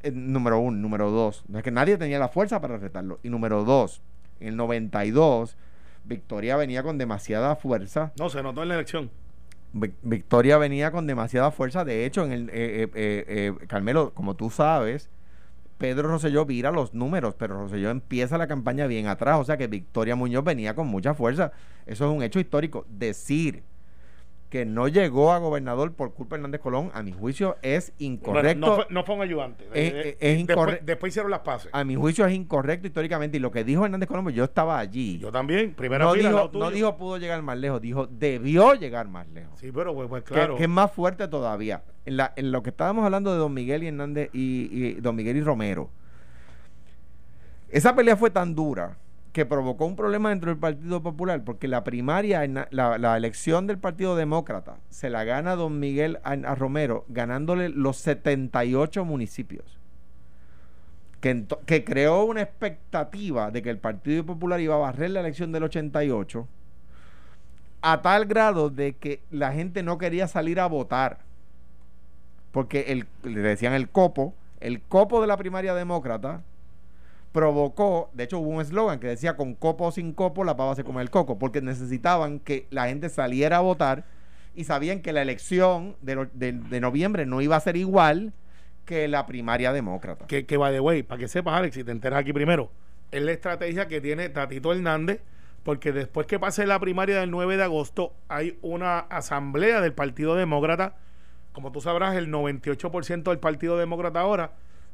eh, número uno. Número dos, no es que nadie tenía la fuerza para retarlo. Y número dos, en el 92, Victoria venía con demasiada fuerza. No, se notó en la elección. Vic- Victoria venía con demasiada fuerza. De hecho, en el, eh, eh, eh, eh, Carmelo, como tú sabes, Pedro Rosselló vira los números, pero Rosselló empieza la campaña bien atrás. O sea que Victoria Muñoz venía con mucha fuerza. Eso es un hecho histórico. Decir que no llegó a gobernador por culpa de Hernández Colón, a mi juicio, es incorrecto. Bueno, no, fue, no fue un ayudante. Es- Eh, es después, hicieron las pases. A mi juicio es incorrecto históricamente. Y lo que dijo Hernández Colón, pues yo estaba allí. Yo también, primera no, fila dijo, no dijo pudo llegar más lejos, dijo debió llegar más lejos. Sí, pero pues, pues, que- claro. que, es más fuerte todavía. En, lo que estábamos hablando de Don Miguel y Hernández y, Don Miguel y Romero. Esa pelea fue tan dura que provocó un problema dentro del Partido Popular porque la primaria, la, la- elección del Partido Demócrata se la gana Don Miguel a, Romero ganándole los 78 municipios. Que, que creó una expectativa de que el Partido Popular iba a barrer la elección del 88 a tal grado de que la gente no quería salir a votar. Porque el, le decían el copo, el copo de la primaria demócrata provocó, de hecho hubo un eslogan que decía con copo o sin copo la pava se come el coco, porque necesitaban que la gente saliera a votar y sabían que la elección de, de noviembre no iba a ser igual que la primaria demócrata. que, que by the way, para que sepas, Alex, si te enteras aquí primero, es la estrategia que tiene Tatito Hernández porque después que pase la primaria del 9 de agosto, hay una asamblea del Partido Demócrata. Como tú sabrás, el 98% del Partido Demócrata ahora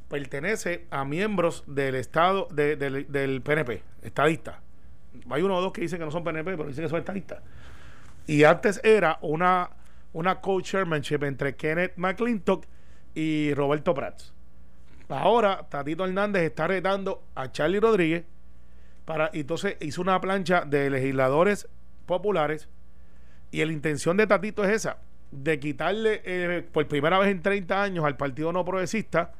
pertenece a miembros del Estado, de- del, del PNP, estadista. Hay uno o dos que dicen que no son PNP, pero dicen que son estadistas. Y antes era una, una co-chairmanship entre Kenneth McClintock y Roberto Prats. Ahora, Tatito Hernández está retando a Charlie Rodríguez para, y entonces hizo una plancha de legisladores populares y la intención de Tatito es esa, de quitarle eh, por primera vez en 30 años al Partido No Progresista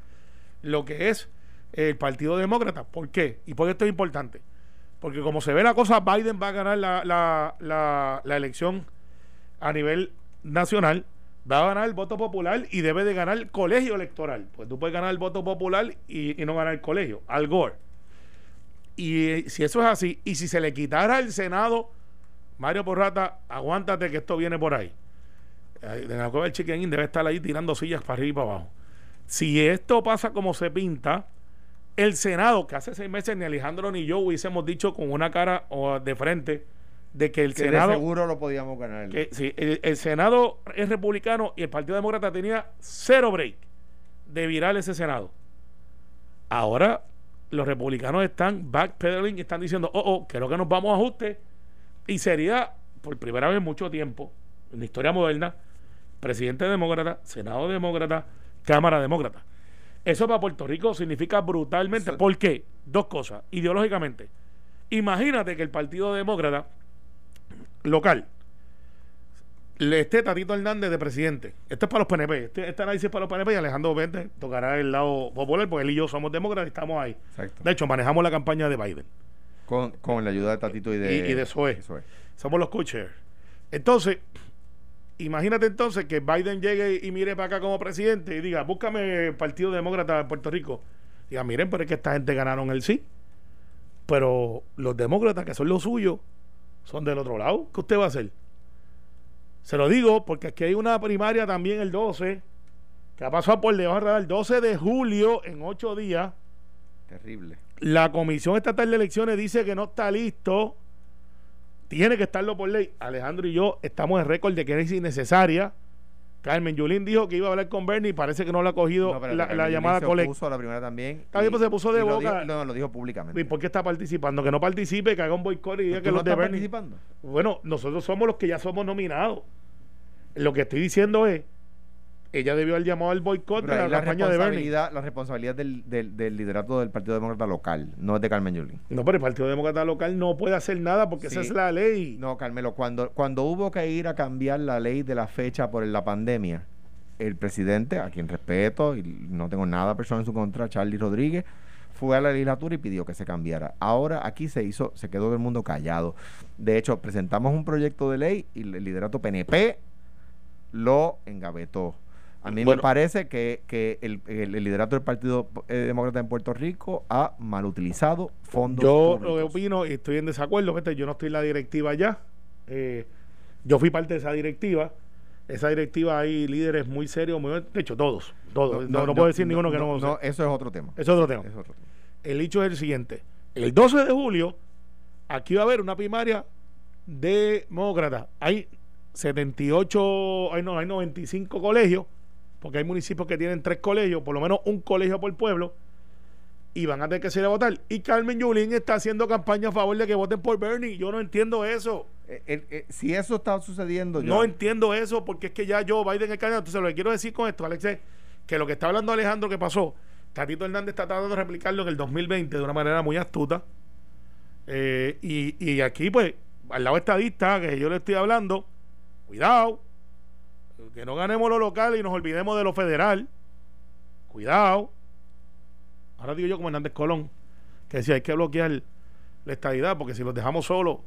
lo que es el Partido Demócrata. ¿Por qué? ¿Y por qué esto es importante? Porque como se ve la cosa, Biden va a ganar la, la, la, la elección a nivel nacional, va a ganar el voto popular y debe de ganar el colegio electoral. Pues tú puedes ganar el voto popular y, no ganar el colegio. Al Gore. Y eh, si eso es así, y si se le quitara el Senado, Mario Porrata, aguántate que esto viene por ahí. En la cueva del Chicken Inn debe estar ahí tirando sillas para arriba y para abajo. Si esto pasa como se pinta, el Senado, que hace seis meses ni Alejandro ni yo hubiésemos dicho con una cara o de frente de que el Que Senado de seguro lo podíamos ganar. que sí, el, el Senado es republicano y el Partido Demócrata tenía cero break de virar ese Senado. Ahora los republicanos están backpedaling y están diciendo, oh, oh, creo que nos vamos a ajuste. Y sería, por primera vez en mucho tiempo, en la historia moderna, presidente demócrata, Senado demócrata, Cámara demócrata. Eso para Puerto Rico significa brutalmente. Eso- ¿Por qué? Dos cosas. Ideológicamente. Imagínate que el Partido Demócrata local le esté Tatito Hernández de presidente. Esto es para los PNP. Este, este análisis es para los PNP y Alejandro Vente tocará el lado popular porque él y yo somos demócratas y estamos ahí. Exacto. De hecho, manejamos la campaña de Biden. Con, con la ayuda de Tatito y de, Y- y de Zoe. Zoe. Somos los co-chairs. Entonces, imagínate entonces que Biden llegue y mire para acá como presidente y diga, búscame el Partido Demócrata de Puerto Rico. Diga, miren, pero es que esta gente ganaron el sí. Pero los demócratas, que son los suyos, son del otro lado. ¿Qué usted va a hacer? Se lo digo porque aquí hay una primaria también el 12, que ha pasado por debajo del radar, el 12 de julio, en ocho días. Terrible. La Comisión Estatal de Elecciones dice que no está listo. Tiene que estarlo por ley. Alejandro y yo estamos en récord de que es innecesaria. Carmen Yulín dijo que iba a hablar con Bernie y parece que no le ha cogido No, la, llamada se colecta. opuso a la primera también. Bien, pues se puso de boca. dijo- no, lo dijo públicamente. ¿Y por qué está participando? Que no participe, que haga un boicot y diga ¿Tú que no los de Bernie. participando? Bueno, nosotros somos los que ya somos nominados. Lo que estoy diciendo es, ella debió haber llamado al boicot de la campaña de Bernie. la responsabilidad del, del, del liderato del Partido Demócrata local, no es de Carmen Yulín. No, pero el Partido Demócrata local no puede hacer nada porque esa es la ley. No, Carmelo, cuando, cuando hubo que ir a cambiar la ley de la fecha por la pandemia, el presidente, a quien respeto y no tengo nada personal en su contra, Charlie Rodríguez, fue a la legislatura y pidió que se cambiara. Ahora aquí se hizo, se quedó todo el mundo callado. De hecho, presentamos un proyecto de ley y el liderato PNP lo engavetó. A mí Bueno. me parece que, que el, el- el liderato del Partido eh, Demócrata en Puerto Rico ha malutilizado fondos Yo lo que opino y estoy en desacuerdo, vete, yo no estoy en la directiva ya. Eh, yo fui parte de esa directiva. Esa directiva hay líderes muy serios, muy, de hecho todos, todos. No, no puedo decir ninguno que no. No, eso es otro tema. es otro tema. Es otro tema. El hecho es el siguiente. El 12 de julio, aquí va a haber una primaria demócrata. Hay 78, hay, no, hay 95 colegios, porque hay municipios que tienen tres colegios, por lo menos un colegio por pueblo, y van a tener que salir a votar. Y Carmen Yulín está haciendo campaña a favor de que voten por Bernie. Yo no entiendo eso. Eh, eh, eh, si eso está sucediendo, yo No entiendo eso porque es que ya yo, Biden es candidato. Entonces, lo que quiero decir con esto, Alex, es que lo que está hablando Alejandro que pasó, Tatito Hernández está tratando de replicarlo en el 2020 de una manera muy astuta. Y, y aquí, pues, al lado estadista que yo le estoy hablando, cuidado, que no ganemos lo local y nos olvidemos de lo federal. Cuidado. Ahora digo yo como Hernández Colón, que decía, hay que bloquear la estadidad porque si los dejamos solos,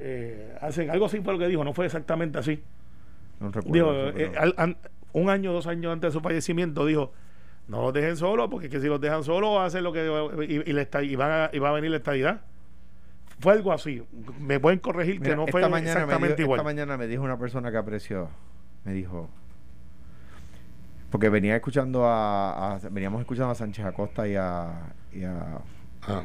eh, hacen algo así fue lo que dijo, no fue exactamente así. no recuerdo eso, eh, pero- al- an- un año, dos años antes de su fallecimiento, dijo: No los dejen solos, porque que si los dejan solos, hacen lo que. Y, y, la esta- y van a- y va a venir la estadidad. Fue algo así. Me pueden corregir Mira, que no fue exactamente dijo- igual. Esta mañana me dijo una persona que apreció, me dijo, porque venía escuchando a, a- veníamos escuchando a Sánchez Acosta y a, y a, Ah,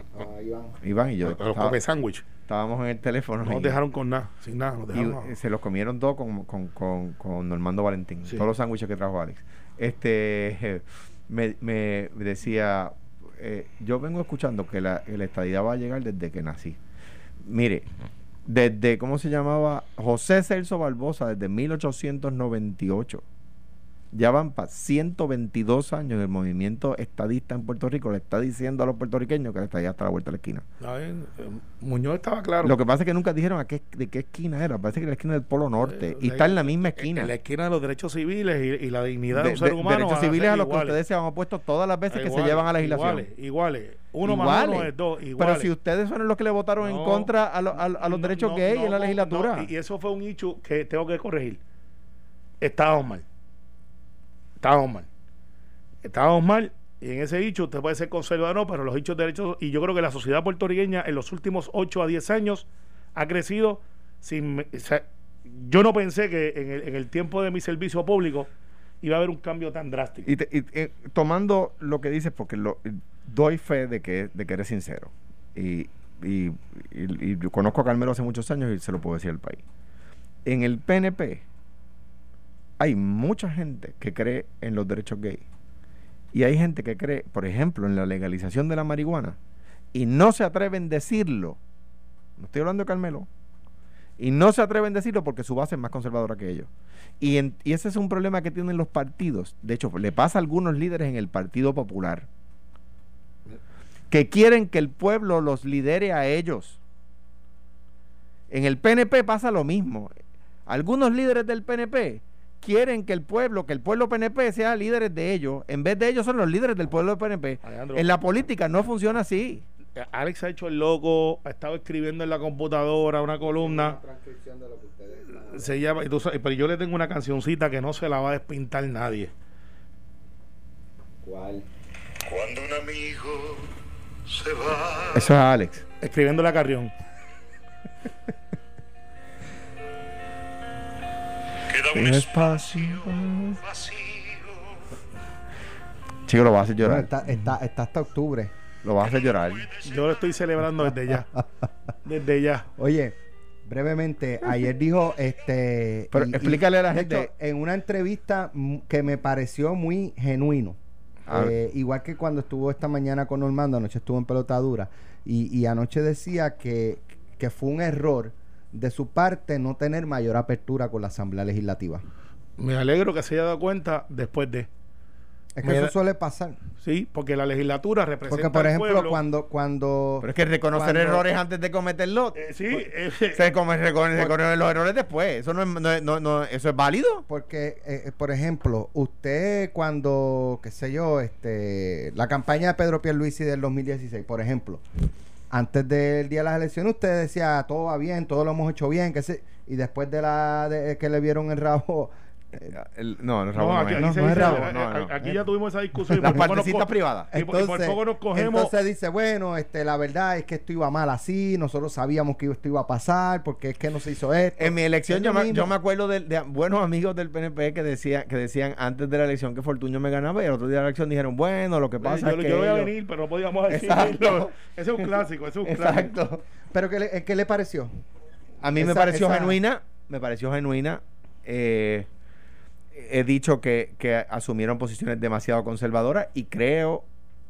Iván y yo. a los estaba- come sándwich. estábamos en el teléfono. No nos dejaron con nada, sin nada. Nos y dejaron se los comieron todos con, con, con, con Normando Valentín. Sí. Todos los sándwiches que trajo Alex. Este me, me decía, eh, yo vengo escuchando que la, la estadidad va a llegar desde que nací. Mire, desde, ¿cómo se llamaba? José Celso Barbosa, desde 1898. Ya van para 122 años el movimiento estadista en Puerto Rico. Le está diciendo a los puertorriqueños que la estadía está a la vuelta de la esquina. Eh, Muñoz estaba claro. Lo que pasa es que nunca dijeron a qué, de qué esquina era. Parece que la esquina del Polo Norte. Eh, y está en la misma esquina. En la esquina de los derechos civiles y, y la dignidad de, De- un ser humano. derechos a civiles a los que ustedes se han opuesto todas las veces que se llevan a la legislación. Iguales, iguales. Uno más uno es dos. Pero Iguales. si ustedes fueron los que le votaron en contra a, lo- a- a los no, derechos no, gay no, en la legislatura. y eso fue un hecho que tengo que corregir. Estábamos mal. Estábamos mal. Estábamos mal. Y en ese hecho usted puede ser conservador, no, pero los hechos de derechos. Y yo creo que la sociedad puertorriqueña en los últimos 8 a 10 años ha crecido sin. o sea, yo no pensé que en el, en el tiempo de mi servicio público iba a haber un cambio tan drástico. Y, te- y- eh, tomando lo que dices, porque lo, doy fe de que, de que eres sincero. Y, conozco a Carmelo hace muchos años y se lo puedo decir al país. En el PNP hay mucha gente que cree en los derechos gay. Y hay gente que cree, por ejemplo, en la legalización de la marihuana. Y no se atreven a decirlo. No estoy hablando de Carmelo. Y no se atreven a decirlo porque su base es más conservadora que ellos. Y, en- y ese es un problema que tienen los partidos. De hecho, le pasa a algunos líderes en el Partido Popular. Que quieren que el pueblo los lidere a ellos. En el PNP pasa lo mismo. Algunos líderes del PNP quieren que el pueblo, que el pueblo PNP sea líderes de ellos. En vez de ellos son los líderes del pueblo PNP. Alejandro. En la política no funciona así. Alex ha hecho el loco, ha estado escribiendo en la computadora una columna. Se llama, pero yo le tengo una cancioncita que no se la va a despintar nadie. ¿Cuál? Cuando un amigo se va. Eso es Alex. Escribiendo la carrión. Queda un espacio vacío. Chico, lo vas a hacer Bueno, llorar. está, está, está hasta octubre. Lo vas a hacer llorar. Yo lo estoy celebrando desde ya. [laughs] Desde ya. Oye, brevemente, ayer dijo este. Pero explícale a la gente- hecho, en una entrevista que me pareció muy genuino. Eh, igual que cuando estuvo esta mañana con Normando, anoche estuvo en pelotadura. Y, y anoche decía que, que fue un error de su parte no tener mayor apertura con la Asamblea Legislativa. Me alegro que se haya dado cuenta después de. Es que eso suele pasar. Sí, porque la legislatura representa Porque, por al ejemplo, pueblo. cuando, cuando Pero es que reconocer Cuando- errores antes de cometerlos. Eh, sí, eh, Se come, reconoce, reconoce los errores después. Eso no es, no, es- no- no- eso es válido. Porque, eh, eh, por ejemplo, usted cuando, qué sé yo, este, la campaña de Pedro Pierluisi del 2016, por ejemplo, antes del día de las elecciones, usted decía, todo va bien, todo lo hemos hecho bien, que se, y después de la de, que le vieron el rabo, El- no, el no, rabo no, aquí, es. aquí no, se no es dice- rabo, eh, no, eh, no. aquí ya tuvimos esa discusión. Las partecitas privadas. Y, por- y por poco nos cogemos. entonces dice, bueno, este, la verdad es que esto iba mal así, nosotros sabíamos que esto iba a pasar, porque es que no se hizo esto. En mi elección yo me, yo me acuerdo de, de buenos amigos del PNP que decían que decían antes de la elección que Fortuño me ganaba y el otro día de la elección dijeron, bueno, lo que pasa yo, es que yo voy a ellos- venir, pero no podíamos decirlo. Exacto. [laughs] Ese es un clásico, ese es un clásico. Exacto. Pero ¿qué le, qué le pareció? A mí me pareció esa- genuina, me pareció genuina. eh, he dicho que, que asumieron posiciones demasiado conservadoras y creo,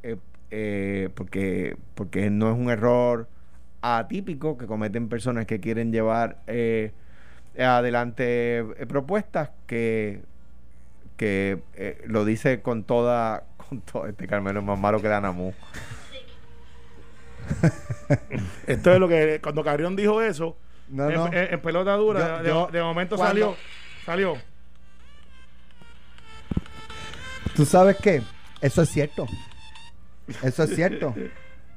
eh, eh, porque, porque no es un error atípico que cometen personas que quieren llevar eh, adelante eh, propuestas que, que eh, lo dice con toda, [laughs] con todo este Carmelo es más malo que Danamú. [laughs] Esto es lo que cuando Carrión dijo eso, No, en, no. en- en pelota dura, Yo- de, yo- de momento cuando- salió, salió. ¿Tú sabes qué? Eso es cierto. Eso es cierto.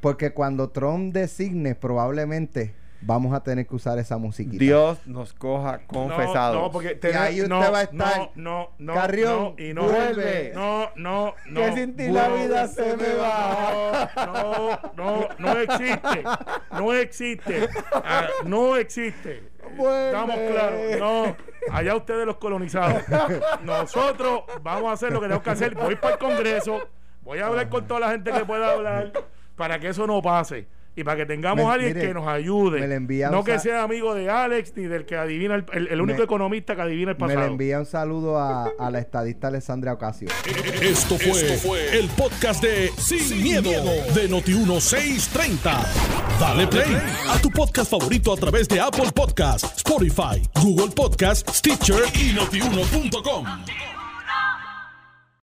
Porque cuando Trump designe, probablemente vamos a tener que usar esa musiquita. Dios nos coja confesados. No, no, porque Y ahí usted va a estar, No, no, no. Carrión, no, y no vuelve. No, no, no. Que sin ti la vida se me va. No, no, no existe. No existe. Ah, no existe. Vuelve. Estamos claros. No. Allá ustedes los colonizados. Nosotros vamos a hacer lo que tenemos que hacer. Voy para el Congreso. Voy a hablar con toda la gente que pueda hablar para que eso no pase. Y para que tengamos Me- a alguien mire, que nos ayude. me le envía no que sea amigo de Alex ni del que adivina el, el- el único Me- economista que adivina el Me pasado. le envía un saludo a, a la estadista Alessandra Ocasio. Esto fue, el podcast de Sin, miedo, de Noti1630. Dale play a tu podcast favorito a través de Apple Podcasts, Spotify, Google Podcasts, Stitcher y notiuno.com.